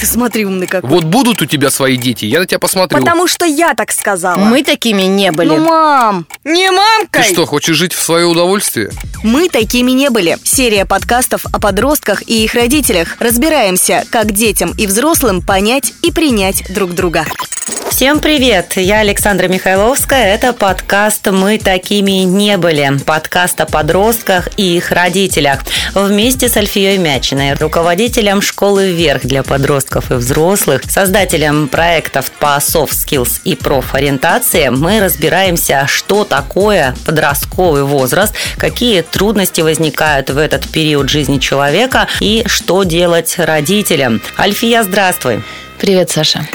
Ты смотри, умный какой. Вот будут у тебя свои дети, я на тебя посмотрю. Потому что я так сказала. Мы такими не были. Ну, мам, не Ты мамкой. что, хочешь жить в свое удовольствие? Мы такими не были. Серия подкастов о подростках и их родителях. Разбираемся, как детям и взрослым понять и принять друг друга. Всем привет! Я Александра Михайловская. Это подкаст «Мы такими не были». Подкаст о подростках и их родителях. Вместе с Альфией Мячиной, руководителем школы «Вверх» для подростков и взрослых, создателем проектов по soft skills и профориентации, мы разбираемся, что такое подростковый возраст, какие трудности возникают в этот период жизни человека и что делать родителям. Альфия, здравствуй! Привет, Саша.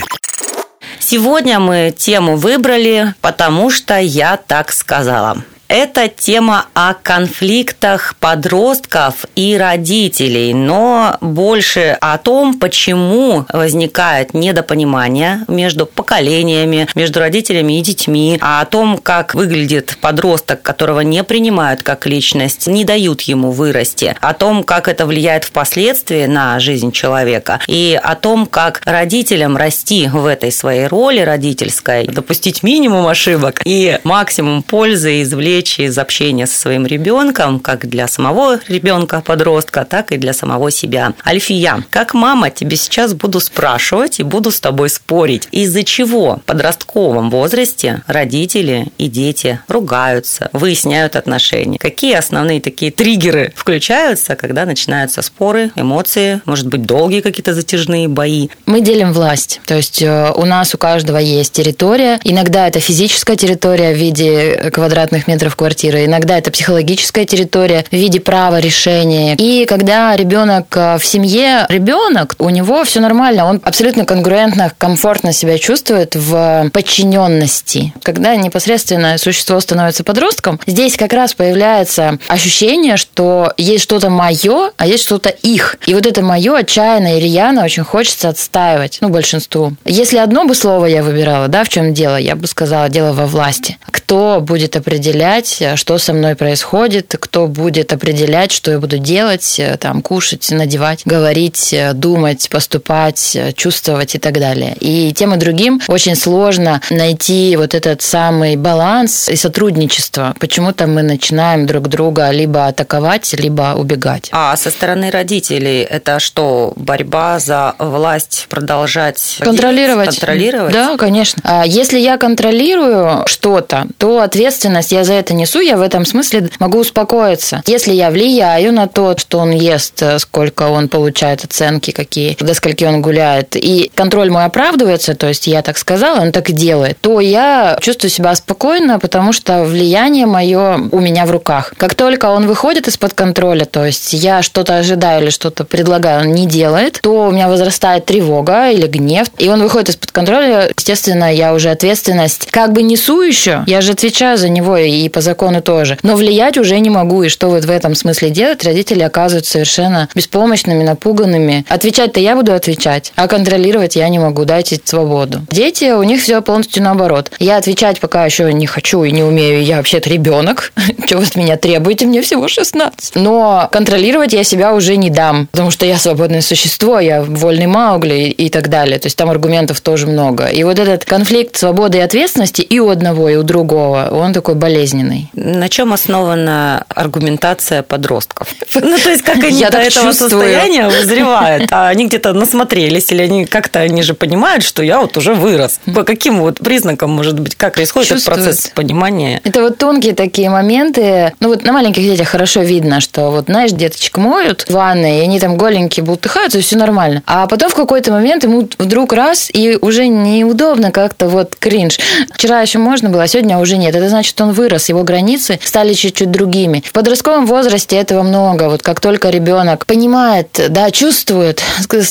Сегодня мы тему выбрали, потому что я так сказала. Это тема о конфликтах подростков и родителей, но больше о том, почему возникает недопонимание между поколениями, между родителями и детьми, а о том, как выглядит подросток, которого не принимают как личность, не дают ему вырасти, о том, как это влияет впоследствии на жизнь человека, и о том, как родителям расти в этой своей роли родительской, допустить минимум ошибок и максимум пользы извлечь из общения со своим ребенком, как для самого ребенка, подростка, так и для самого себя. Альфия, как мама тебе сейчас буду спрашивать и буду с тобой спорить, из-за чего в подростковом возрасте родители и дети ругаются, выясняют отношения. Какие основные такие триггеры включаются, когда начинаются споры, эмоции, может быть, долгие какие-то затяжные бои. Мы делим власть. То есть э, у нас у каждого есть территория. Иногда это физическая территория в виде квадратных метров квартиры, иногда это психологическая территория в виде права решения. И когда ребенок э, в семье, ребенок, у него все нормально, он абсолютно конгруентно, комфортно себя чувствует в подчиненности. Когда непосредственно существо становится подростком, здесь как раз появляется ощущение, что есть что-то мое, а есть что-то их. И вот это мое отчаянно и рьяно очень хочется отстаивать, ну, большинству. Если одно бы слово я выбирала, да, в чем дело, я бы сказала, дело во власти. Кто будет определять, что со мной происходит, кто будет определять, что я буду делать, там, кушать, надевать, говорить, думать, поступать, чувствовать и так далее. И тем и другим очень сложно найти вот этот самый баланс и сотрудничество. Почему-то мы начинаем друг друга либо атаковать, либо убегать. А со стороны родителей это что, борьба за власть продолжать Контролировать. Контролировать? Да, конечно. А Если я контролирую что-то, то ответственность я за это несу, я в этом смысле могу успокоиться. Если я влияю на то, что он ест, э, сколько он получает оценки, какие, до скольки он гуляет, и контроль мой оправдывается, то есть я так сказала, он так и делает, то я чувствую себя спокойно, потому что влияние мое у меня в руках. Как только он выходит из-под контроля, то есть я что-то ожидаю или что-то предлагаю, он не делает, то у меня возрастает тревога или гнев, и он выходит из-под контроля, естественно, я уже ответственность как бы несу еще, я же отвечаю за него и по закону тоже, но влиять уже не могу, и что вот в этом смысле делать, родители оказываются совершенно беспомощными, напуганными. Отвечать-то я буду отвечать, а контролировать я не могу, дайте свободу. Дети, у них все полностью наоборот. Я отвечать пока еще не хочу и не умею, я вообще-то ребенок, что вы от меня требуете, мне всего 16. Но контролировать я себя уже не дам, потому что я свободное существо, я вольный Маугли и так далее. То есть там аргументов тоже много. И вот этот конфликт свободы и ответственности и у одного, и у другого, он такой болезненный. На чем основана аргументация подростков? Ну, то есть, как они Я до этого чувствую. состояния вызревают? А они где-то насмотрелись, или они как-то, они же понимают, что я вот уже вырос. По каким вот признакам, может быть, как происходит этот процесс понимания? Это вот тонкие такие моменты. Ну вот на маленьких детях хорошо видно, что вот, знаешь, деточек моют в ванной, и они там голенькие бултыхаются, и все нормально. А потом в какой-то момент ему вдруг раз, и уже неудобно как-то вот кринж. Вчера еще можно было, а сегодня уже нет. Это значит, он вырос, его границы стали чуть-чуть другими. В подростковом возрасте этого много. Вот как только ребенок понимает, да, чувствует,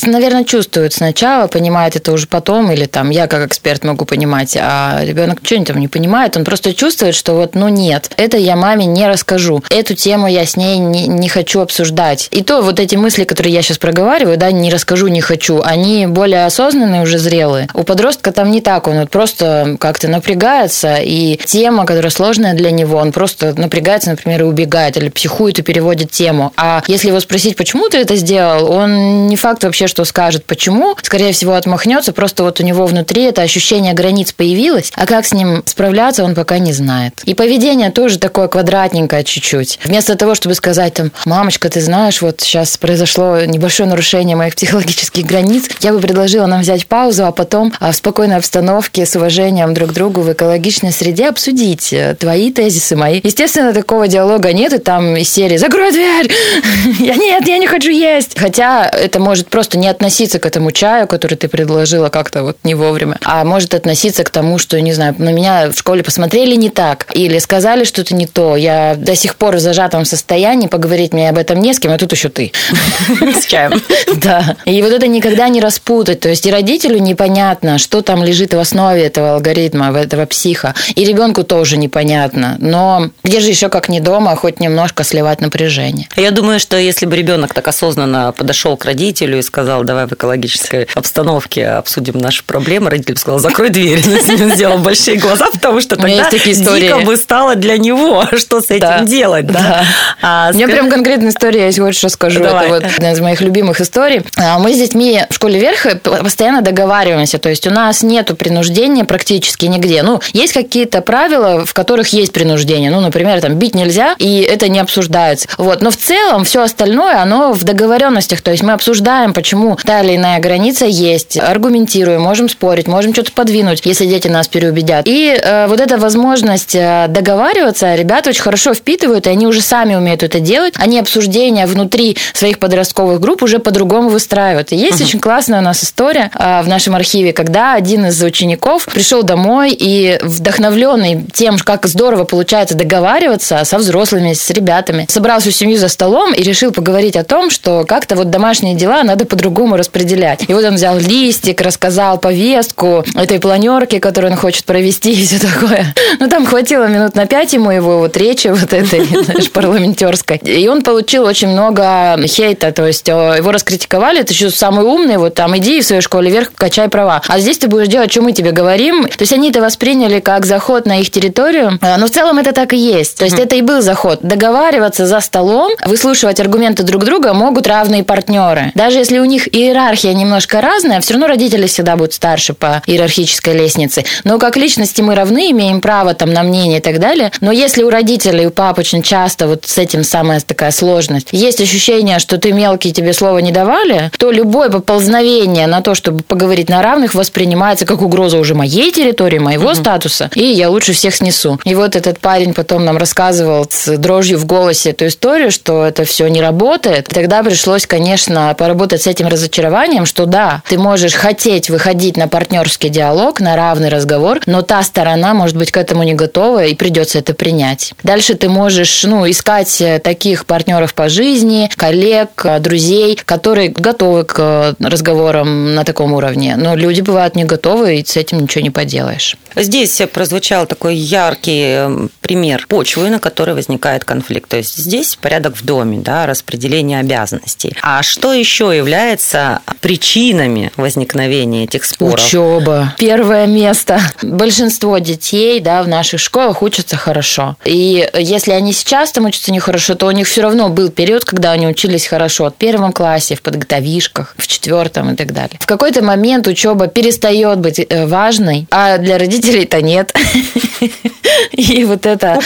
наверное, чувствует сначала, понимает это уже потом, или там я как эксперт могу понимать, а ребенок что-нибудь там не понимает, он просто чувствует, что вот, ну нет, это я маме не расскажу, эту тему я с ней не, не хочу обсуждать. И то вот эти мысли, которые я сейчас проговариваю, да, не расскажу, не хочу, они более осознанные, уже зрелые. У подростка там не так, он вот просто как-то напрягается, и тема, которая сложная для него, он просто напрягается, например, и убегает, или психует и переводит тему. А если его спросить, почему ты это сделал, он не факт вообще, что скажет, почему. Скорее всего, отмахнется, просто вот у него внутри это ощущение границ появилось, а как с ним справляться, он пока не знает. И поведение тоже такое квадратненькое чуть-чуть. Вместо того, чтобы сказать там, мамочка, ты знаешь, вот сейчас произошло небольшое нарушение моих психологических границ, я бы предложила нам взять паузу, а потом а, в спокойной обстановке с уважением друг к другу в экологичной среде обсудить э, твои тезисы, мои. Естественно, такого диалога нет, и там из серии «Закрой дверь!» «Я нет, я не хочу есть!» Хотя это может просто не относиться к этому чаю, который ты предложила как-то вот не вовремя, а может относиться к тому, что, не знаю, на меня в школе посмотрели не так, или сказали что-то не то. Я до сих пор в зажатом состоянии, поговорить мне об этом не с кем, а тут еще ты. С чаем. Да. И вот это никогда не распутать. То есть и родителю непонятно, что там лежит в основе этого алгоритма, этого психа. И ребенку тоже непонятно. Но где же еще как не дома, хоть немножко сливать напряжение. Я думаю, что если бы ребенок так осознанно подошел к родителю и сказал, давай в экологической обстановке обсудим наши проблемы, родитель бы сказал, закрой дверь. Сделал большие глаза, потому что тогда дико бы стало для него, что с этим делать. А, У меня прям конкретная история, я вот что скажу. Это вот одна из моих любимых историй. А, Мы с детьми в школе верх постоянно договариваемся. То есть у нас нету принуждения практически нигде. Ну, есть какие-то правила, в которых есть принуждение. Ну, например, там бить нельзя, и это не обсуждается. Вот. Но в целом все остальное, оно в договоренностях. То есть мы обсуждаем, почему та или иная граница есть, аргументируем, можем спорить, можем что-то подвинуть, если дети нас переубедят. И э, вот эта возможность э, договариваться, ребята очень хорошо впитывают, и они уже сами умеют это делать. Они обсуждения внутри своих подростковых групп уже по-другому выстраивают. И есть очень классная у нас история э, в нашем архиве, когда один из учеников пришел домой и вдохновленный тем, как здорово получается договариваться со взрослыми, с ребятами, собрал всю семью за столом и решил поговорить о том, что как-то вот домашние дела надо по-другому распределять. И вот он взял листик, рассказал повестку этой планерки, которую он хочет провести и все такое. Ну, там хватило минут на пять ему его вот речи вот этой, знаешь, парламентерской. И он получил очень много хейта, то есть э, его раскритиковали, ты что, самый умный, вот там иди в своей школе вверх, качай права. А здесь ты будешь делать, что мы тебе говорим. То есть они это восприняли как заход на их территорию. А, Но в целом это так и есть. То есть это и был заход. Договариваться за столом, выслушивать аргументы друг друга могут равные партнеры. Даже если у них иерархия немножко разная, все равно родители всегда будут старше по иерархической лестнице. Но как личности мы равны, имеем право там на мнение и так далее. Но если у родителей, у пап очень часто вот с этим самая такая сложность, есть ощущение, что ты мелкий, тебе слова не давали, то любое поползновение на то, чтобы поговорить на равных, воспринимается как угроза уже моей территории, моего статуса, и я лучше всех снесу. И вот этот парень потом нам рассказывал с дрожью в голосе эту историю, что это все не работает. Тогда пришлось, конечно, поработать с этим разочарованием, что да, ты можешь хотеть выходить на партнерский диалог, на равный разговор, но та сторона может быть к этому не готова, и придется это принять. Дальше ты можешь ну, искать э, таких партнеров по жизни, коллег, э, друзей, которые готовы к э, разговорам на таком уровне. Но люди бывают не готовы, и с этим ничего не поделаешь. Здесь прозвучал такой яркий э, пример почвы, на которой возникает конфликт. То есть здесь порядок в доме, да, распределение обязанностей. А что еще является причинами возникновения этих споров? Учеба. Первое место. Большинство детей да, в наших школах учатся хорошо. И если они сейчас там учатся нехорошо, то у них все равно был период, когда они учились хорошо. В первом классе, в подготовишках, в четвертом и так далее. В какой-то момент учеба перестает быть э, важной, а для родителей-то нет. И вот это,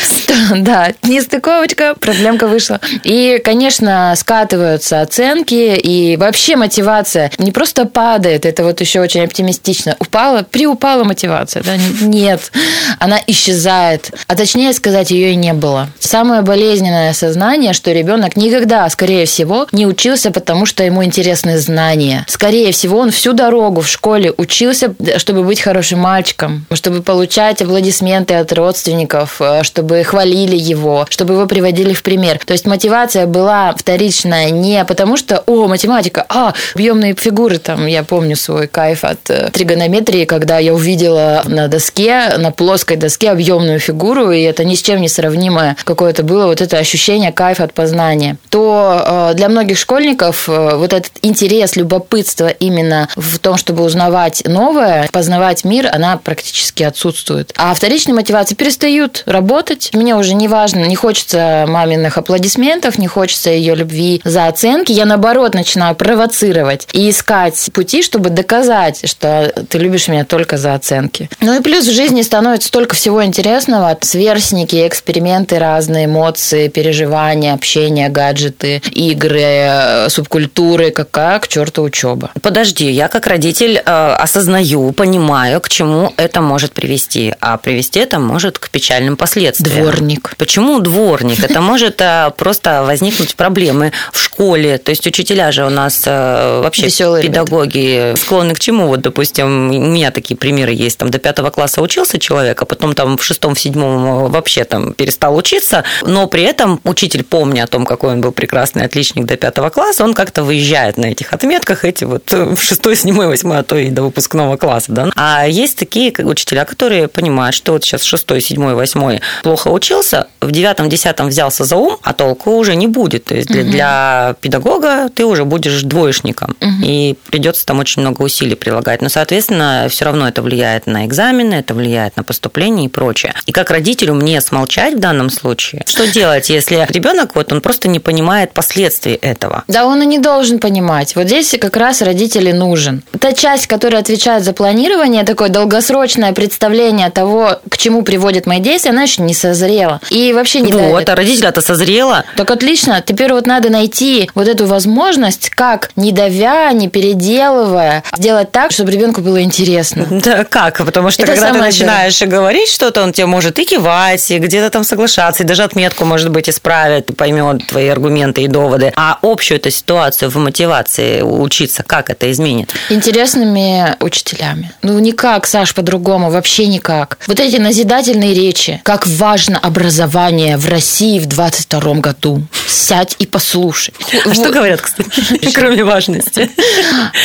да, нестыковочка, проблемка вышла. И, конечно, скатываются оценки, и вообще мотивация не просто падает, это вот еще очень оптимистично. Упала, приупала мотивация, да? Нет, она исчезает. А точнее сказать, ее и не было. Самое болезненное осознание, что ребенок никогда, скорее всего, не учился, потому что ему интересны знания. Скорее всего, он всю дорогу в школе учился, чтобы быть хорошим мальчиком, чтобы получать аплодисменты от родственников, э, чтобы хвалили его, чтобы его приводили в пример. То есть мотивация была вторичная не потому, что, о, математика, а, объемные фигуры, там, я помню свой кайф от э, тригонометрии, когда я увидела на доске, на плоской доске объемную фигуру, и это ни с чем не сравнимое какое-то было вот это ощущение кайфа от познания. То э, для многих школьников вот этот интерес, любопытство именно в том, чтобы узнавать новое, познавать мир, она практически практически отсутствует. А вторичные мотивации перестают работать. Мне уже не важно, не хочется маминых аплодисментов, не хочется ее любви за оценки. Я, наоборот, начинаю провоцировать и искать пути, чтобы доказать, что ты любишь меня только за оценки. Ну и плюс в жизни становится столько всего интересного. Сверстники, эксперименты разные, эмоции, переживания, общение, гаджеты, игры, субкультуры. Какая к черту учеба? Подожди, я как родитель э, осознаю, понимаю, к чему это может привести. А привести это может к печальным последствиям. Дворник. Почему дворник? Это может э, просто возникнуть проблемы в школе. То есть учителя же у нас э, вообще Весёлые педагоги склонны к чему? Вот, допустим, у меня такие примеры есть. Там до пятого класса учился человек, а потом там в шестом, в седьмом вообще там перестал учиться, но при этом учитель, помня о том, какой он был прекрасный отличник до пятого класса, он как-то выезжает на этих отметках эти вот в шестой, седьмой, восьмой, а то и до выпускного класса, да. А есть такие как учителя, которые понимают, что вот сейчас шестой, седьмой, восьмой плохо учился, в девятом, десятом взялся за ум, а толку уже не будет. То есть для, для педагога ты уже будешь двоечником, и придется там очень много усилий прилагать. Но, соответственно, все равно это влияет на экзамены, это влияет на поступление и прочее. И как родителю мне смолчать в данном случае? Что делать, если ребенок вот он просто не понимает последствий этого? Да он и не должен понимать. Вот здесь как раз родители нужен. Та часть, которая отвечает за планирование, такое долгосрочное представление того, к чему приводят мои действия, она еще не созрела. И вообще не вот, давит. а родителя-то созрела. Так отлично. Теперь вот надо найти вот эту возможность, как не давя, не переделывая, сделать так, чтобы ребенку было интересно. Да как? Потому что Это когда ты начинаешь говорить что-то, он тебе может и кивать, и где-то там соглашаться, и даже отметку, может быть, исправит, поймет твои аргументы и доводы. А общую эту ситуацию в мотивации учиться, как это изменит? Интересными учителями. Ну, никак, Саш, по-другому, вообще никак. Вот эти назидательные речи. Как важно образование в России в 22 году. Сядь и послушай. А что говорят, кстати, кроме важности?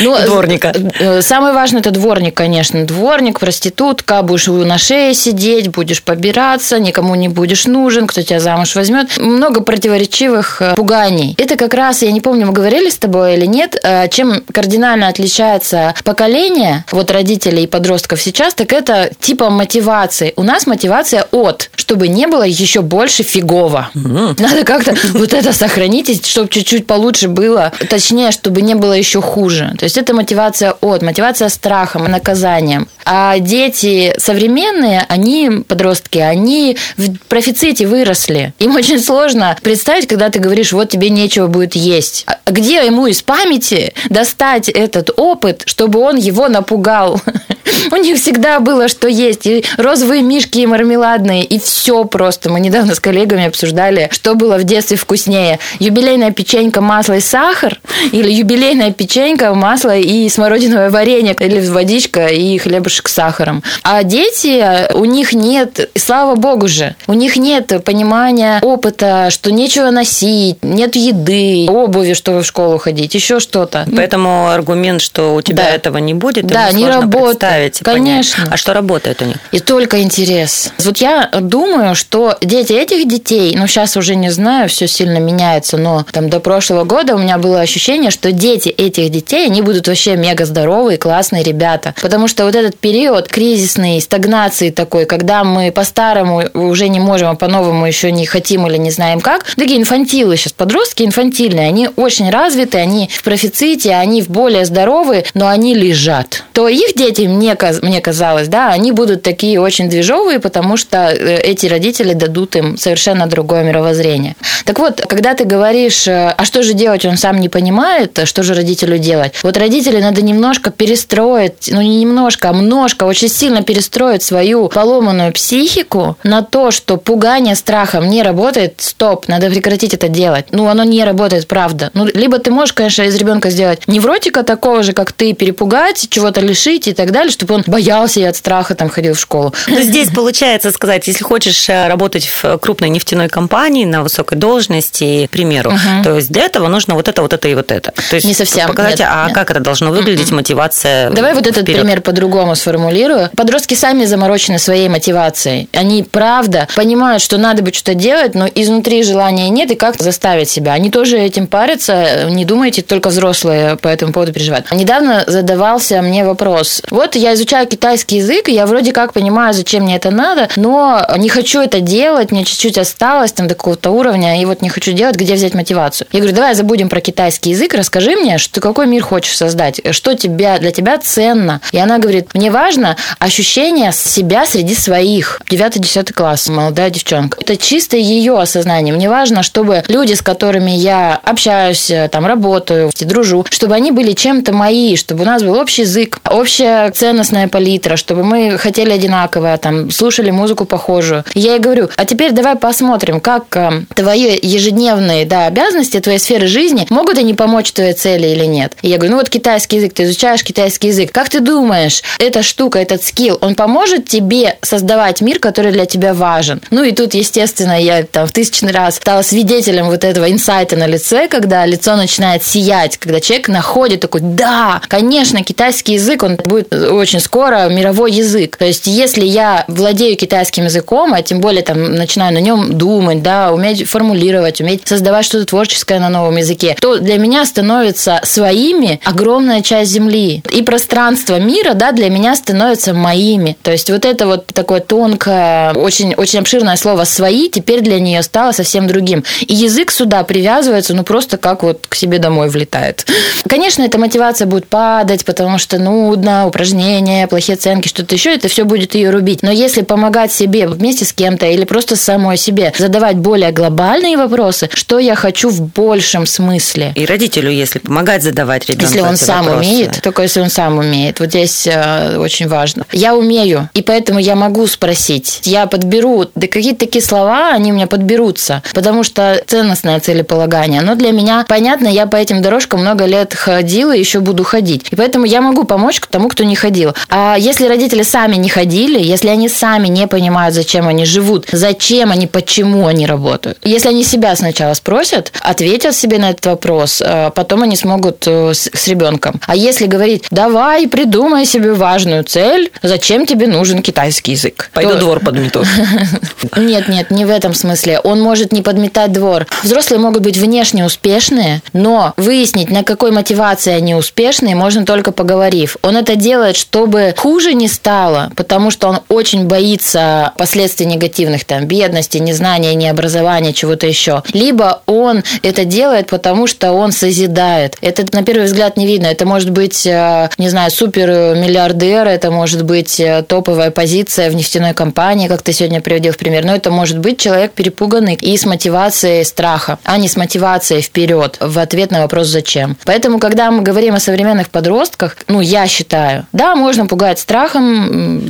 Ну, Дворника. э, Самое важное это дворник, конечно. Дворник, проститутка, будешь на шее сидеть, будешь побираться, никому не будешь нужен, кто тебя замуж возьмет. Много противоречивых э, пуганий. Это как раз, я не помню, мы говорили с тобой или нет, э, чем кардинально отличается поколение вот родителей и подростков сейчас, так это типа мотивации. У нас мотивация от, чтобы не было еще больше фигово. Надо как-то вот это сохранить, чтобы чуть-чуть получше было. Точнее, чтобы не было еще хуже. То есть это мотивация от, мотивация страхом, наказанием. А дети современные, они, подростки, они в профиците выросли. Им очень сложно представить, когда ты говоришь, вот тебе нечего будет есть. А где ему из памяти достать этот опыт, чтобы он его напугал? У них всегда было что есть. И розовые мишки, и мармеладные, и все просто. Мы недавно с коллегами обсуждали, что было в детстве вкуснее. Юбилейная печенька, масло и сахар или юбилейная печенька, масло и смородиновое варенье или водичка и хлебушек с сахаром. А дети, у них нет, слава богу же, у них нет понимания опыта, что нечего носить, нет еды, обуви, чтобы в школу ходить, еще что-то. Поэтому аргумент, что у тебя Да. этого не будет, Да, не работает. Конечно. А что работает у них? И только интерес. Вот я думаю, что дети этих детей, ну сейчас уже не знаю, все сильно меняется, но там до прошлого года у меня было ощущение, что дети этих детей, они будут вообще мега здоровые, классные ребята. Потому что вот этот период кризисной стагнации такой, когда мы по-старому уже не можем, а по-новому еще не хотим или не знаем как, такие инфантилы сейчас, подростки инфантильные, они очень развиты, они в профиците, они в более здоровые, но они лежат. То их дети, мне, мне казалось, да, они будут такие очень движовые, потому что э, эти родители дадут им совершенно другое мировоззрение. Так вот, когда ты говоришь, э, а что же делать, он сам не понимает, что же родителю делать? Вот родители надо немножко перестроить, ну не немножко, а множко, очень сильно перестроить свою поломанную психику на то, что пугание страхом не работает, стоп, надо прекратить это делать. Ну, оно не работает, правда. Ну, либо ты можешь, конечно, из ребенка сделать невротика такого же, как ты, перепугать, чего-то лишить и так далее, чтобы он боялся и от страха там ходил в школу. Ну, Здесь получается сказать, если хочешь э, работать в крупной нефтяной компании на высокой должности, к примеру, то есть для этого нужно вот это, вот это и вот это. То есть Не совсем, Показать, нет, а нет. как это должно выглядеть, мотивация Давай вот этот вперед. пример по-другому сформулирую. Подростки сами заморочены своей мотивацией. Они, правда, понимают, что надо бы что-то делать, но изнутри желания нет, и как заставить себя. Они тоже этим парятся. Не думайте, только взрослые по этому поводу переживают. Недавно задавался мне вопрос. Вот я изучаю китайский язык, язык, и я вроде как понимаю, зачем мне это надо, но не хочу это делать, мне чуть-чуть осталось там до какого-то уровня, и вот не хочу делать, где взять мотивацию. Я говорю, давай забудем про китайский язык, расскажи мне, что какой мир хочешь создать, что тебя, для тебя ценно. И она говорит, мне важно ощущение себя среди своих. 9-10 класс, молодая девчонка. Это чисто ее осознание. Мне важно, чтобы люди, с которыми я общаюсь, там работаю, дружу, чтобы они были чем-то мои, чтобы у нас был общий язык, общая ценностная палитра, чтобы мы хотели одинаковое, там, слушали музыку похожую. Я ей говорю, а теперь давай посмотрим, как э, твои ежедневные да, обязанности, твои сферы жизни, могут они помочь твоей цели или нет. И я говорю, ну вот китайский язык, ты изучаешь китайский язык. Как ты думаешь, эта штука, этот скилл, он поможет тебе создавать мир, который для тебя важен? Ну и тут, естественно, я там в тысячный раз стала свидетелем вот этого инсайта на лице, когда лицо начинает сиять, когда человек находит такой, да, конечно, китайский язык, он будет очень скоро мировой язык. То есть, если я владею китайским языком, а тем более там начинаю на нем думать, да, уметь формулировать, уметь создавать что-то творческое на новом языке, то для меня становится своими огромная часть земли. И пространство мира, да, для меня становится моими. То есть, вот это вот такое тонкое, очень, очень обширное слово «свои» теперь для нее стало совсем другим. И язык сюда привязывается, ну, просто как вот к себе домой влетает. Конечно, эта мотивация будет падать, потому что нудно, упражнения, плохие оценки, что-то еще, это все будет ее рубить. Но если помогать себе вместе с кем-то или просто самой себе, задавать более глобальные вопросы, что я хочу в большем смысле. И родителю, если помогать задавать ребенку Если он сам вопросы. умеет, только если он сам умеет. Вот здесь э, очень важно. Я умею, и поэтому я могу спросить. Я подберу, да какие-то такие слова, они у меня подберутся, потому что ценностное целеполагание, оно для меня понятно, я по этим дорожкам много лет ходила и еще буду ходить. И поэтому я могу помочь тому, кто не ходил. А если родители сами не ходили, если они сами не понимают, зачем они живут, зачем они, почему они работают, если они себя сначала спросят, ответят себе на этот вопрос, а потом они смогут э, с, с ребенком. А если говорить, давай, придумай себе важную цель, зачем тебе нужен китайский язык? Пойду то- двор подмету. нет, нет, не в этом смысле. Он может не подметать двор. Взрослые могут быть внешне успешные, но выяснить, на какой мотивации они успешные, можно только поговорив. Он это делает, чтобы хуже не стало, потому что он очень боится последствий негативных, там, бедности, незнания, необразования, чего-то еще. Либо он это делает, потому что он созидает. Это на первый взгляд не видно. Это может быть, э, не знаю, супер миллиардер, это может быть э, топовая позиция в нефтяной компании, как ты сегодня приводил в пример. Но это может быть человек перепуганный и с мотивацией страха, а не с мотивацией вперед в ответ на вопрос «зачем?». Поэтому, когда мы говорим о современных подростках, ну, я считаю, да, можно пугать страхом,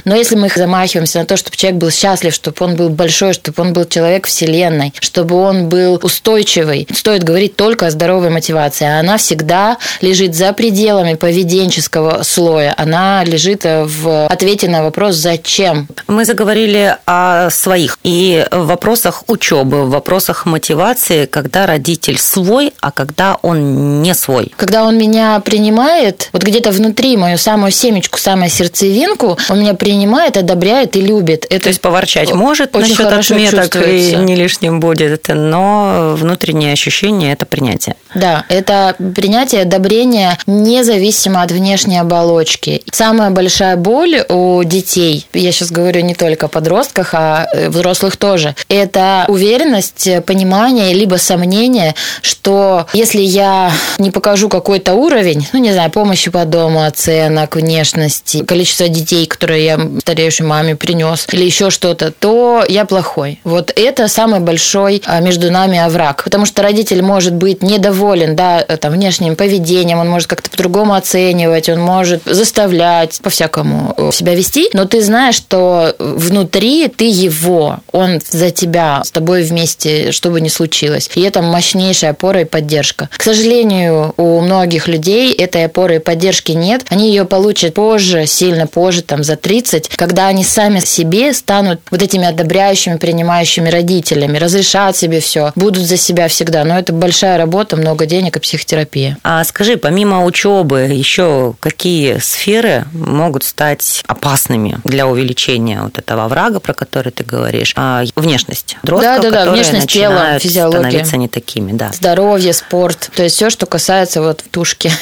но если мы их замахиваемся на то, чтобы человек был счастлив, чтобы он был большой, чтобы он был человек вселенной, чтобы он был устойчивый, стоит говорить только о здоровой мотивации. А она всегда лежит за пределами поведенческого слоя. Она лежит э, в ответе на вопрос «зачем?». Мы заговорили о своих и в вопросах учебы, в вопросах мотивации, когда родитель свой, а когда он не свой. Когда он меня принимает, вот где-то внутри мою самую семечку, самую сердцевинку, он меня принимает, одобряет и любит. Это То есть поворчать может очень насчет хорошо отметок и не лишним будет, но внутреннее ощущение – это принятие. Да, это принятие, одобрение независимо от внешней оболочки. Самая большая боль у детей, я сейчас говорю не только о подростках, а э, взрослых тоже, это уверенность, понимание, либо сомнение, что если я не покажу какой-то уровень, ну, не знаю, помощи по дому, оценок, внешности, количество детей, которые я стареющей маме принес, или еще что-то, то я плохой. Вот это самый большой а, между нами овраг. Потому что родитель может быть недоволен, да, там, внешним поведением, он может как-то по-другому оценивать, он может заставлять по-всякому э, себя вести, но ты знаешь, что внутри ты его, он за тебя, с тобой вместе, что бы ни случилось. И это мощнейшая опора и поддержка. К сожалению, у многих людей этой опоры и поддержки нет. Они ее получат позже, сильно позже, там, за 30, когда они сами себе станут вот этими одобряющими, принимающими родителями, разрешат себе все, будут за себя всегда. Но это большая работа, много денег и психотерапия. А скажи, помимо учебы, еще какие сферы могут стать опасными для увеличения вот этого врага, про который ты говоришь? А, внешность. Подростков, Да-да-да, которые внешность тела, физиология. становиться не такими, да. Здоровье, спорт, то есть все, что касается вот тушки.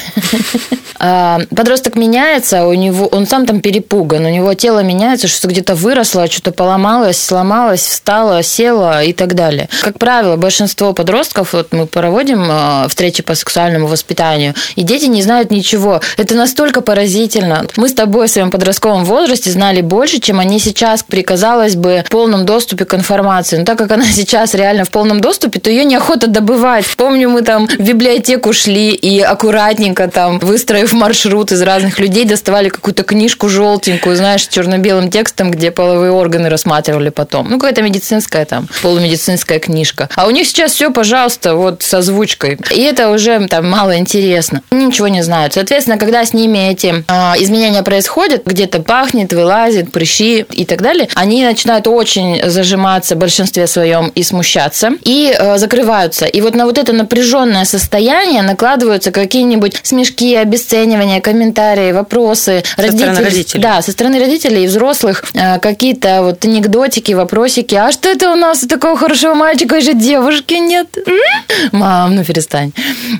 А, Подросток меняется, у него, он сам там перепутан напуган, у него тело меняется, что где-то выросло, что-то поломалось, сломалось, встало, село и так далее. Как правило, большинство подростков, вот мы проводим э, встречи по сексуальному воспитанию, и дети не знают ничего. Это настолько поразительно. Мы с тобой в своем подростковом возрасте знали больше, чем они сейчас при, казалось бы, полном доступе к информации. Но так как она сейчас реально в полном доступе, то ее неохота добывать. Помню, мы там в библиотеку шли и аккуратненько там, выстроив маршрут из разных людей, доставали какую-то книжку желтенькую, знаешь, черно-белым текстом, где половые органы рассматривали потом. Ну, какая-то медицинская там, полумедицинская книжка. А у них сейчас все, пожалуйста, вот с озвучкой. И это уже там мало интересно. Они ничего не знают. Соответственно, когда с ними эти а, изменения происходят, где-то пахнет, вылазит, прыщи и так далее, они начинают очень зажиматься в большинстве своем и смущаться, и э, закрываются. И вот на вот это напряженное состояние накладываются какие-нибудь смешки, обесценивания, комментарии, вопросы. Со Родители, родителей. Да, со стороны родителей и взрослых э, какие-то вот анекдотики, вопросики. А что это у нас у такого хорошего мальчика же девушки нет? Мам, ну перестань.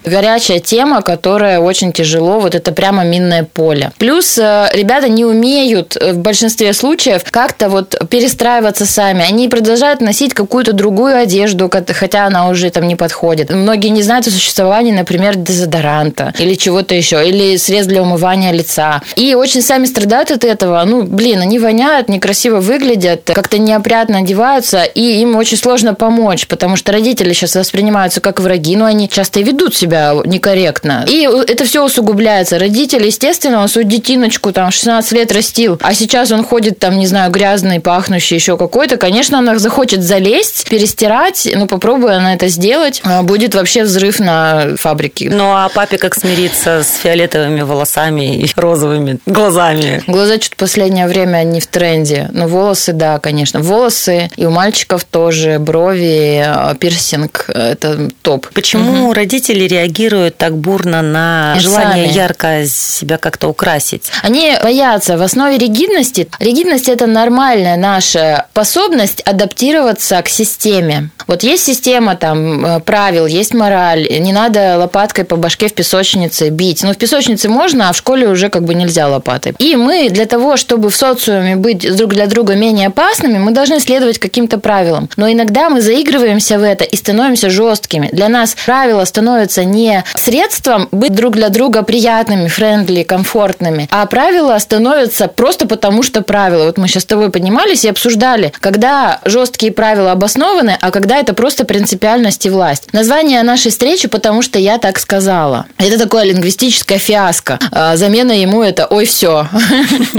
Горячая тема, которая очень тяжело, вот это прямо минное поле. Плюс э, ребята не умеют в большинстве случаев как-то вот перестраиваться сами. Они продолжают носить какую-то другую одежду, хотя она уже там не подходит. Многие не знают о существовании, например, дезодоранта или чего-то еще, или средств для умывания лица. И очень сами страдают от этого. Ну, блин, они воняют, некрасиво выглядят, как-то неопрятно одеваются, и им очень сложно помочь, потому что родители сейчас воспринимаются как враги, но они часто и ведут себя некорректно. И это все усугубляется. Родители, естественно, он свою детиночку там 16 лет растил, а сейчас он ходит там, не знаю, грязный, пахнущий, еще какой-то, конечно, она захочет залезть, перестирать, ну, попробуя она это сделать, а, будет вообще взрыв на фабрике. Ну, а папе как смириться с фиолетовыми волосами и розовыми глазами? Глаза что-то последнее время не в тренде. Но волосы, да, конечно. Волосы и у мальчиков тоже, брови, а, пирсинг – это топ. Почему угу. родители реагируют так бурно на и желание сами. ярко себя как-то украсить? Они боятся. В основе ригидности, ригидность – это нормальная наша способность адаптироваться к системе. Вот есть система там э, правил, есть мораль, не надо лопаткой по башке в песочнице бить. Ну, в песочнице можно, а в школе уже как бы нельзя лопатой. И мы для того, чтобы в социуме быть друг для друга менее опасными, мы должны следовать каким-то правилам. Но иногда мы заигрываемся в это и становимся жесткими. Для нас правила становятся не средством быть друг для друга приятными, френдли, комфортными, а правила становятся просто потому, что правила. Вот мы сейчас с тобой поднимались и обсуждали, когда жесткие правила обоснованы, а когда это просто принципиальность и власть. Название нашей встречи «Потому что я так сказала». Это такое лингвистическое фиаско. А замена ему это «Ой, все».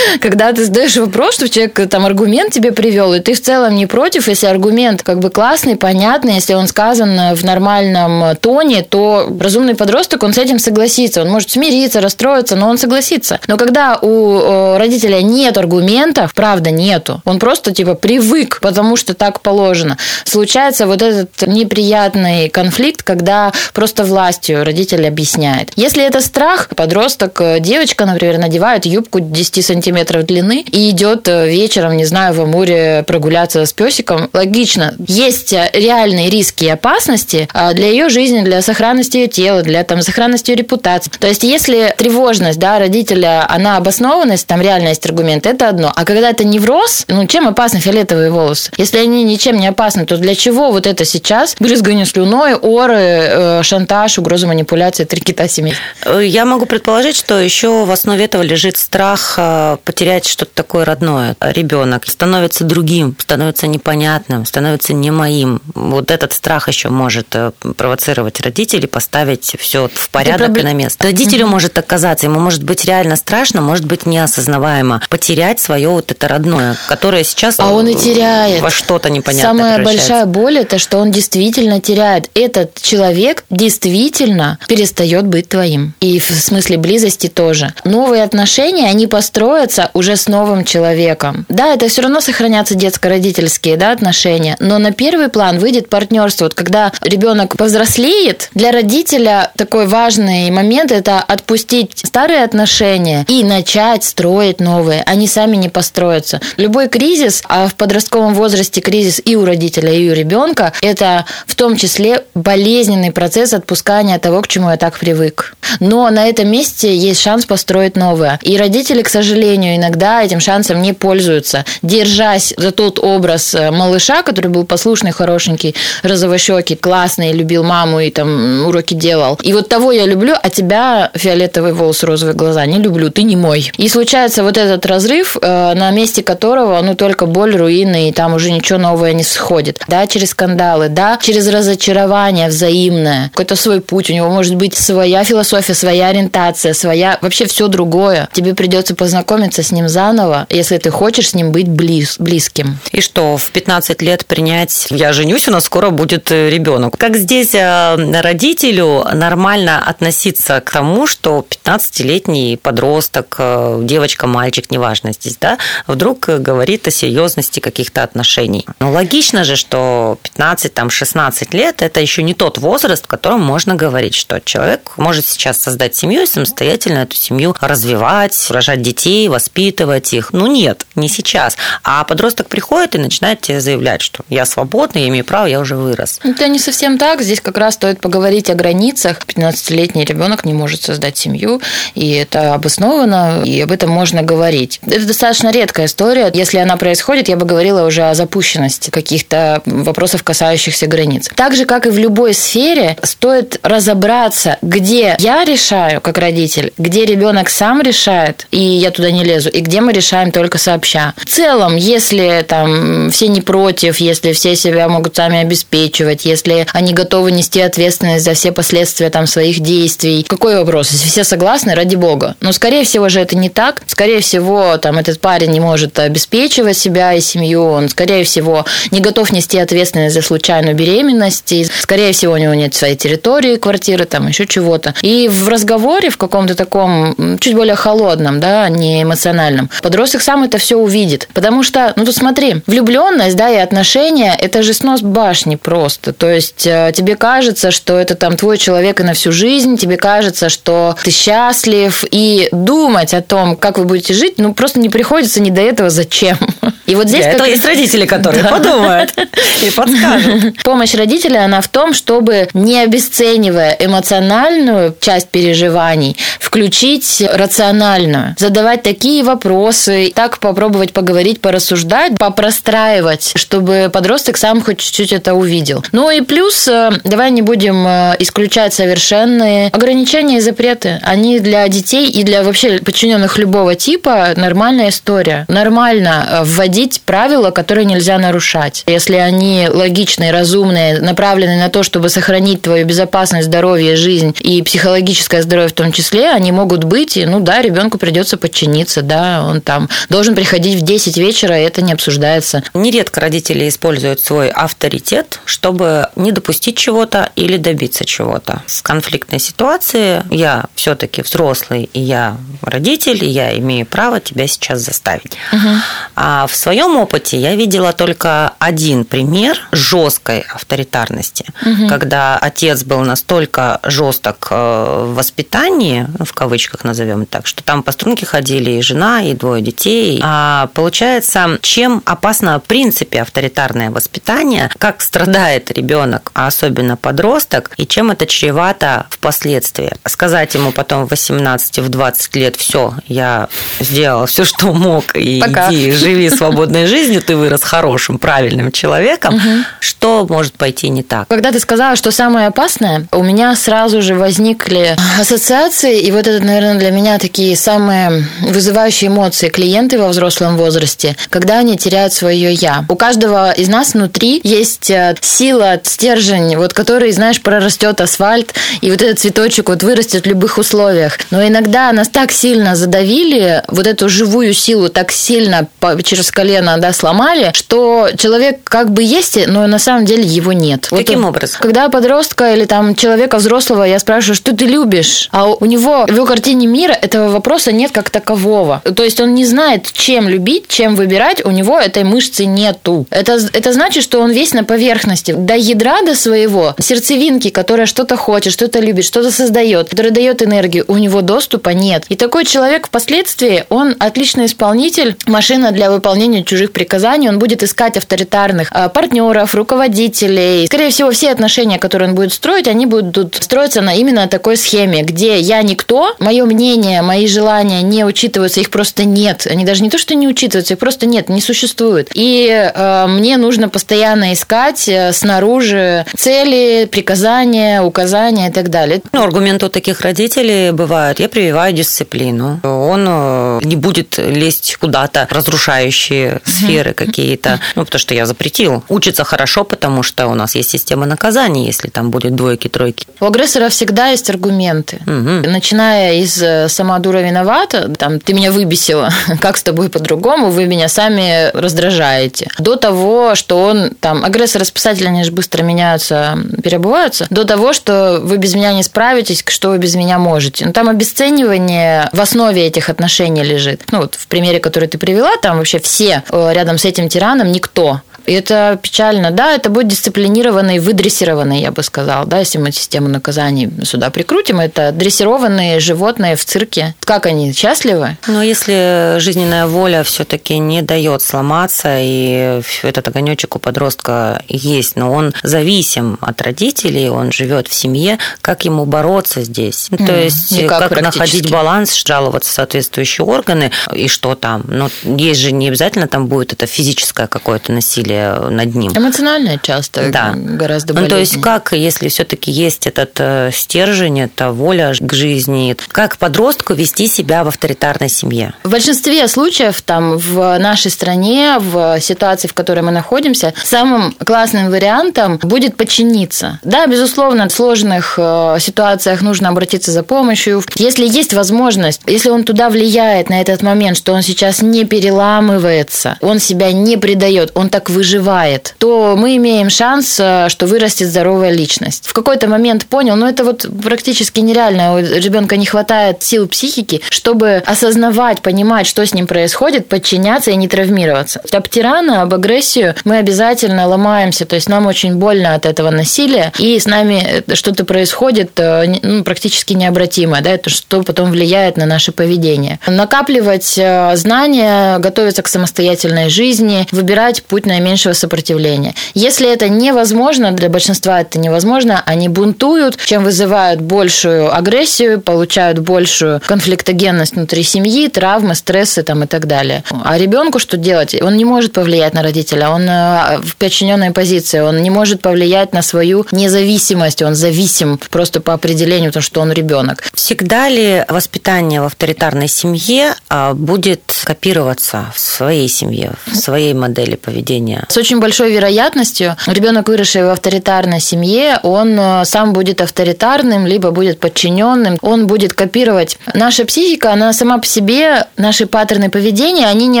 Когда ты задаешь вопрос, что человек там аргумент тебе привел, и ты в целом не против, если аргумент как бы классный, понятный, если он сказан в нормальном тоне, то разумный подросток, он с этим согласится. Он может смириться, расстроиться, но он согласится. Но когда у родителя нет аргументов, правда нету, он просто типа привык, потому что так положено, случается вот этот неприятный конфликт, когда просто властью родитель объясняет. Если это страх, подросток, девочка, например, надевает юбку 10 сантиметров длины и идет вечером, не знаю, в Амуре прогуляться с песиком, логично. Есть реальные риски и опасности а, для ее жизни, для сохранности ее тела, для там, сохранности ее репутации. То есть, если тревожность да, родителя, она обоснованность, там реально есть аргумент, это одно. А когда это невроз, ну, чем опасны фиолетовые волосы? Если они ничем не опасны, то для чего вот это сейчас? Брызгание слюной, оры, э, шантаж, угроза манипуляции, три кита семейства. Я могу предположить, что еще в основе этого лежит страх э, потерять что-то такое родное. Ребенок становится другим, становится непонятным, становится не моим. Вот этот страх еще может э, провоцировать родителей, поставить все в порядок и на место. Родителю угу. может так казаться, ему может быть реально страшно, может быть неосознаваемо потерять свое вот это родное, которое сейчас а он и теряет. во что-то непонятное Самая большая боль это, что он действительно теряет. Этот человек действительно перестает быть твоим. И в смысле близости тоже. Новые отношения, они построятся уже с новым человеком. Да, это все равно сохранятся детско-родительские да, отношения, но на первый план выйдет партнерство. Вот когда ребенок повзрослеет, для родителя такой важный момент – это отпустить старые отношения и начать строить новые. Они сами не построятся. Любой кризис, а в подростковом возрасте кризис и у родителя, и у ребенка, это в том числе болезненный процесс отпускания того, к чему я так привык. Но на этом месте есть шанс построить новое. Родители, к сожалению, иногда этим шансом не пользуются, держась за тот образ э, малыша, который был послушный, хорошенький, розовощекий, классный, любил маму и там уроки делал. И вот того я люблю, а тебя фиолетовый волос, розовые глаза не люблю, ты не мой. И случается вот этот разрыв, э, на месте которого, ну, только боль, руины, и там уже ничего нового не сходит. Да, через скандалы, да, через разочарование взаимное, какой-то свой путь, у него может быть своя философия, своя ориентация, своя, вообще все другое. Тебе придется познакомиться с ним заново, если ты хочешь с ним быть близ, близким. И что, в 15 лет принять «я женюсь, у нас скоро будет э, ребенок». Как здесь э, родителю нормально относиться к тому, что 15-летний подросток, э, девочка, мальчик, неважно здесь, да, вдруг говорит о серьезности каких-то отношений. Ну, логично же, что 15, там, 16 лет – это еще не тот возраст, в котором можно говорить, что человек может сейчас создать семью и самостоятельно эту семью развивать, рожать детей, воспитывать их. Ну, нет, не сейчас. А подросток приходит и начинает тебе заявлять, что я свободный, я имею право, я уже вырос. Это не совсем так. Здесь как раз стоит поговорить о границах. 15-летний ребенок не может создать семью, и это обосновано, и об этом можно говорить. Это достаточно редкая история. Если она происходит, я бы говорила уже о запущенности каких-то вопросов, касающихся границ. Так же, как и в любой сфере, стоит разобраться, где я решаю, как родитель, где ребенок сам решает, и я туда не лезу, и где мы решаем только сообща. В целом, если там все не против, если все себя могут сами обеспечивать, если они готовы нести ответственность за все последствия там своих действий, какой вопрос? Если все согласны, ради бога. Но, скорее всего же, это не так. Скорее всего, там этот парень не может обеспечивать себя и семью, он, скорее всего, не готов нести ответственность за случайную беременность, и, скорее всего, у него нет своей территории, квартиры, там еще чего-то. И в разговоре, в каком-то таком чуть более холодном, да, не эмоциональном, подросток сам это все увидит. Потому что, ну тут смотри, влюбленность, да, и отношения – это же снос башни просто. То есть э, тебе кажется, что это там твой человек и на всю жизнь, тебе кажется, что ты счастлив, и думать о том, как вы будете жить, ну просто не приходится ни до этого зачем. И вот здесь... Для этого есть родители, которые подумают и подскажут. Помощь родителя, она в том, чтобы не обесценивая эмоциональную часть переживаний, включить рациональную, задавать такие вопросы, так попробовать поговорить, порассуждать, попростраивать, чтобы подросток сам хоть чуть-чуть это увидел. Ну и плюс, э, давай не будем э, исключать совершенные ограничения и запреты. Они для детей и для вообще подчиненных любого типа нормальная история. Нормально э, вводить правила, которые нельзя нарушать. Если они логичные, разумные, направлены на то, чтобы сохранить твою безопасность, здоровье, жизнь и психологическое здоровье в том числе, они могут быть, и, ну да, ребенку придется подчиниться, да, он там должен приходить в 10 вечера, и это не обсуждается. Нередко родители используют свой авторитет, чтобы не допустить чего-то или добиться чего-то. В конфликтной ситуации я все-таки взрослый, и я родитель, и я имею право тебя сейчас заставить. Угу. А в своем опыте я видела только один пример жесткой авторитарности, угу. когда отец был настолько жесток э, в воспитании, в кавычках назовем так, что там по струнке ходили и жена, и двое детей. А получается, чем опасно в принципе авторитарное воспитание, как страдает ребенок, а особенно подросток, и чем это чревато впоследствии. Сказать ему потом в 18, в 20 лет, все, я сделал все, что мог, и Пока. иди, живи свободной жизнью, ты вырос хорошим, правильным человеком, угу. что может пойти не так? Когда ты сказала, что самое опасное, у меня сразу же возникли ассоциации, и вот это, наверное, для меня такие самые вызывающие эмоции клиенты во взрослом возрасте, когда они теряют свое «я». У каждого из нас внутри есть э, сила, стержень, вот который, знаешь, прорастет асфальт, и вот этот цветочек вот вырастет в любых условиях. Но иногда нас так сильно задавили, вот эту живую силу так сильно через колено да, сломали, что человек как бы есть, но на самом деле его нет. Каким вот, образом? Когда подростка или там человека взрослого я спрашиваю, что ты любишь, а у него в его картине мира этого вопроса нет как такового. То есть он не знает, чем любить, чем выбирать, у него этой мышцы нету. Это, это значит, что он весь на поверхности. До ядра, до своего, сердцевинки, которая что-то хочет, что-то любит, что-то создает, которая дает энергию, у него доступа нет. И такой человек впоследствии, он отличный исполнитель, машина для выполнения чужих приказаний, он будет искать авторитарных э, партнеров, руководителей. Скорее всего, все отношения, которые он будет строить, они будут строиться на именно такой схеме, где я никто, мое мнение, мои желания не учитываются, их просто нет. Они даже не то, что не учитываются, их просто нет, не существует. И э, мне нужно постоянно искать э, снаружи цели, приказания, указания и так далее. Ну, аргумент у таких родителей бывает, я прививаю дисциплину. Он э, не будет лезть куда-то, разрушающие сферы какие-то, ну, потому что я запретил. Учится хорошо, потому что у нас есть система наказаний, если там будет двойки, тройки. У агрессора всегда есть аргументы. Угу. Начиная из э, «сама дура виновата», там, «ты меня выбесила, как с тобой по-другому, вы меня сами раздражаете». До того, что он, там, агрессоры спасатели, они же быстро меняются, переобуваются, до того, что вы без меня не справитесь, что вы без меня можете. Ну, там обесценивание в основе этих отношений лежит. Ну, вот в примере, который ты привела, там вообще все э, рядом с этим тираном никто. И это печально. Да, это будет дисциплинированный, выдрессированный, я бы сказал, да, если мы систему наказаний сюда прикрутим, это дрессированные животные в цирке. Как они, счастливы? Но если жизненная воля все-таки не дает сломаться, и этот огонечек у подростка есть, но он зависим от родителей, он живет в семье, как ему бороться здесь? Ну, То есть, никак как находить баланс, жаловаться в соответствующие органы, и что там? Но есть же не обязательно там будет это физическое какое-то насилие над ним. Эмоциональное часто Да. гораздо Ну, более. то есть как, если все-таки есть этот э, стержень, эта воля к жизни, как подростку вести себя в авторитарной семье? В большинстве случаев там в нашей стране, в ситуации, в которой мы находимся, самым классным вариантом будет подчиниться. Да, безусловно, в сложных э, ситуациях нужно обратиться за помощью. Если есть возможность, если он туда влияет на этот момент, что он сейчас не переламывается, он себя не предает, он так выживает, то мы имеем шанс, э, что вырастет здоровая личность. В какой-то момент понял, ну это вот практически нереально, у ребенка не хватает сил психики, чтобы осознавать, понимать, что с ним происходит, подчиняться и не травмироваться. Об тирана, об агрессию мы обязательно ломаемся, то есть нам очень больно от этого насилия, и с нами э, что-то происходит э, ну, практически необратимое, да, это что потом влияет на наше поведение. Накапливать знания, готовиться к самостоятельной жизни, выбирать путь наименьшего сопротивления. Если это невозможно, для большинства это невозможно, они бунтуют, чем вызывают большую агрессию, получают большую конфликтогенность внутри семьи, травмы, стрессы там и так далее. А ребенку что делать? Он не может повлиять на родителя, он э, в подчиненной позиции, он не может повлиять на свою независимость, он зависим просто по определению, потому что он ребенок. Всегда ли воспитание в авторитарной семье а, будет копироваться в своей семье, в своей модели поведения? С очень большой вероятностью ребенок, выросший в авторитарной семье, он э, сам будет авторитарным, либо будет подчиненным, он будет копировать. Наша психика, она сама по себе, наши паттерны поведения, они не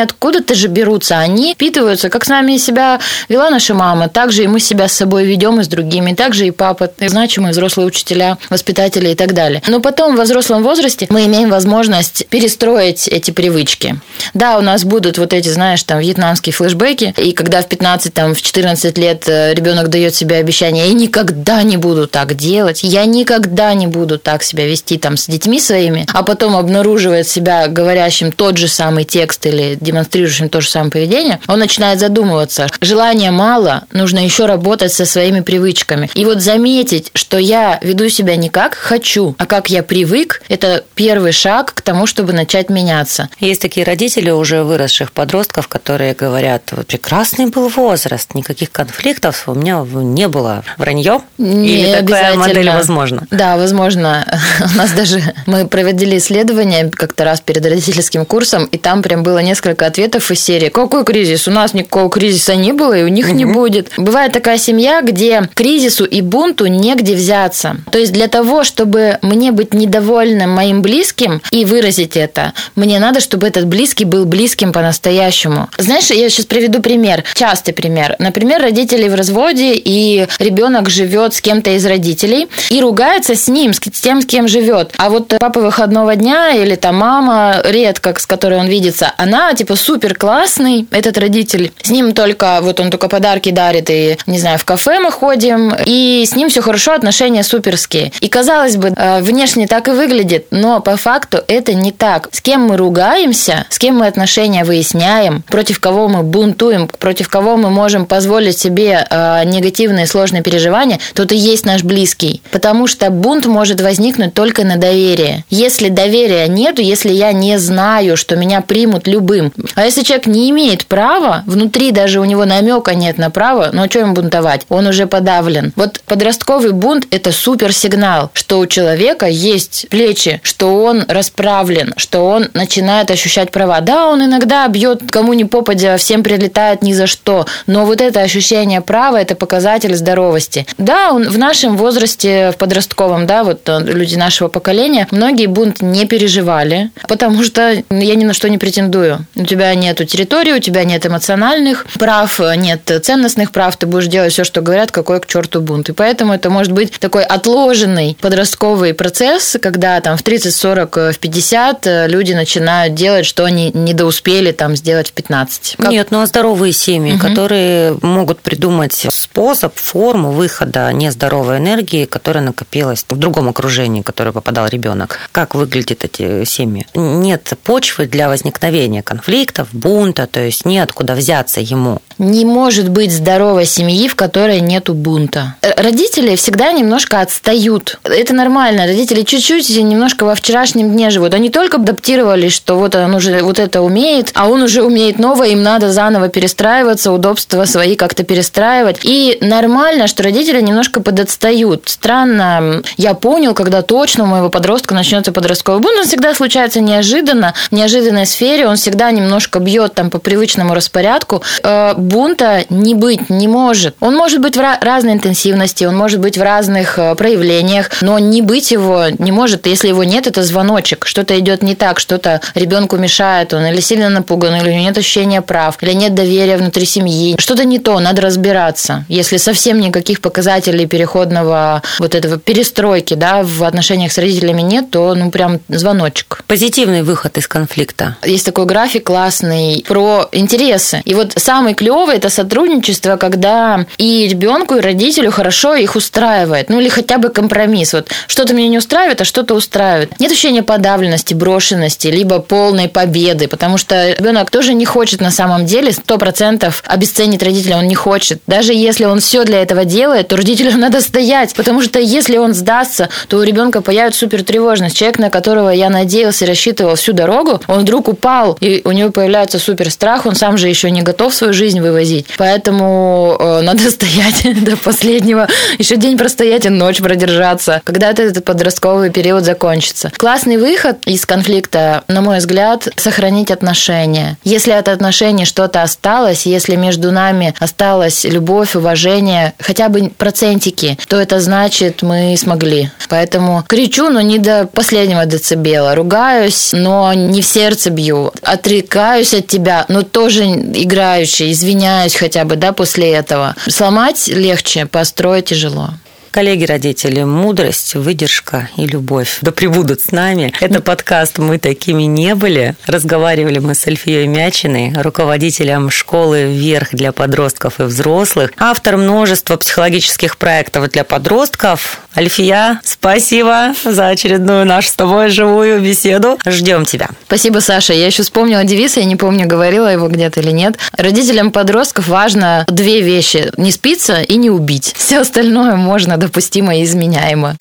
откуда-то же берутся, они впитываются, как с нами себя вела наша мама, так же и мы себя с собой ведем и с другими, так же и папа, значимые взрослые учителя, воспитатели и так далее. Но потом в взрослом возрасте мы имеем возможность перестроить эти привычки. Да, у нас будут вот эти, знаешь, там вьетнамские флешбеки, и когда в 15, там, в 14 лет э, ребенок дает себе обещание, я никогда не буду так делать, я никогда не буду так себя вести там с детьми своими, а потом обнаруживает себя говорящим тот же самый текст или демонстрирующим то же самое поведение, он начинает задумываться. Желания мало, нужно еще работать со своими привычками. И вот заметить, что я веду себя не как хочу, а как я привык, это первый шаг к тому, чтобы начать меняться. Есть такие родители уже выросших подростков, которые говорят, вот прекрасный был возраст, никаких конфликтов у меня не было. Вранье? Не Или такая модель возможна? Да, возможно. У нас даже мы проводили исследование как-то раз перед родительским курсом, и там прям было несколько ответов из серии «Какой кризис? У нас никакого кризиса не было, и у них не будет». Бывает такая семья, где кризису и бунту негде взяться. То есть для того, чтобы мне быть недовольным моим близким и выразить это, мне надо, чтобы этот близкий был близким по-настоящему. Знаешь, я сейчас приведу пример. Часто частый пример. Например, родители в разводе, и ребенок живет с кем-то из родителей и ругается с ним, с тем, с кем живет. А вот папа выходного дня или там мама, редко, с которой он видится, она типа супер классный, этот родитель. С ним только, вот он только подарки дарит, и, не знаю, в кафе мы ходим, и с ним все хорошо, отношения суперские. И, казалось бы, э, внешне так и выглядит, но по факту это не так. С кем мы ругаемся, с кем мы отношения выясняем, против кого мы бунтуем, против кого мы можем позволить себе э, негативные сложные переживания, тот и есть наш близкий. Потому что бунт может возникнуть только на доверие. Если доверия нету, если я не знаю, что меня примут любым, а если человек не имеет права, внутри даже у него намека нет на право, ну а что бунтовать? Он уже подавлен. Вот подростковый бунт – это суперсигнал, что у человека есть плечи, что он расправлен, что он начинает ощущать права. Да, он иногда бьет кому ни попадя, всем прилетает ни за что, но вот это ощущение права – это показатель здоровости. Да, в нашем возрасте, в подростковом, да, вот э, люди нашего поколения, многие бунт не переживали, потому что я ни на что не претендую. У тебя нет территории, у тебя нет эмоциональных прав, нет ценностных прав, ты будешь делать все, что говорят, какой к черту бунт. И поэтому это может быть такой отложенный подростковый процесс, когда там в 30, 40, в 50 люди начинают делать, что они недоуспели там сделать в 15. Как... Нет, ну а здоровые семьи, угу. которые могут придумать способ, форму выхода нездоровой энергии, которая накопилась в другом окружении, в которое попадал ребенок. Как выглядят эти семьи? Нет почвы для возникновения конфликтов, бунта, то есть неоткуда взяться ему. Не может быть здоровой семьи, в которой нету бунта. Родители всегда немножко отстают. Это нормально. Родители чуть-чуть немножко во вчерашнем дне живут. Они только адаптировались, что вот он уже вот это умеет, а он уже умеет новое, им надо заново перестраиваться, удобства свои как-то перестраивать. И нормально, что родители немножко подотстают. Странно, я понял, когда точно у моего подростка начнется подростковый бунт, он всегда случается неожиданно, в неожиданной сфере, он всегда немножко бьет там по привычному распорядку. Э, бунта не быть не может. Он может быть в разной интенсивности, он может быть в разных э, проявлениях, но не быть его не может. Если его нет, это звоночек. Что-то идет не так, что-то ребенку мешает, он или сильно напуган, или у него нет ощущения прав, или нет доверия внутри семьи. Что-то не то, надо разбираться. Если совсем никаких показателей переходного вот этого перестройки да, в отношениях с родителями нет, то ну прям звоночек. Позитивный выход из конфликта. Есть такой график классный про интересы. И вот самый клевый это сотрудничество, когда и ребенку, и родителю хорошо их устраивает. Ну или хотя бы компромисс. Вот что-то меня не устраивает, а что-то устраивает. Нет ощущения подавленности, брошенности, либо полной победы, потому что ребенок тоже не хочет на самом деле 100% готов обесценить родителя, он не хочет. Даже если он все для этого делает, то родителю надо стоять, потому что если он сдастся, то у ребенка появится супер тревожность. Человек, на которого я надеялся и рассчитывал всю дорогу, он вдруг упал, и у него появляется супер страх, он сам же еще не готов свою жизнь вывозить. Поэтому э, надо стоять до последнего. Еще день простоять и ночь продержаться. когда этот подростковый период закончится. Классный выход из конфликта, на мой взгляд, сохранить отношения. Если от отношений что-то осталось, если между нами осталась любовь, уважение, хотя бы процентики, то это значит, мы смогли. Поэтому кричу, но не до последнего децибела. Ругаюсь, но не в сердце бью. Отрекаюсь от тебя, но тоже играющий, извиняюсь хотя бы, да, после этого. Сломать легче, построить тяжело. Коллеги-родители, мудрость, выдержка и любовь да пребудут с нами. Это подкаст «Мы такими не были». Разговаривали мы с Альфией Мячиной, руководителем школы «Вверх» для подростков и взрослых, автор множества психологических проектов для подростков. Альфия, спасибо за очередную нашу с тобой живую беседу. Ждем тебя. Спасибо, Саша. Я еще вспомнила девиз, я не помню, говорила его где-то или нет. Родителям подростков важно две вещи. Не спиться и не убить. Все остальное можно допустимо и изменяемо.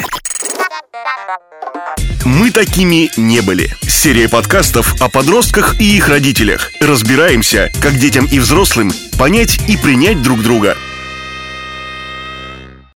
Мы такими не были. Серия подкастов о подростках и их родителях. Разбираемся, как детям и взрослым понять и принять друг друга –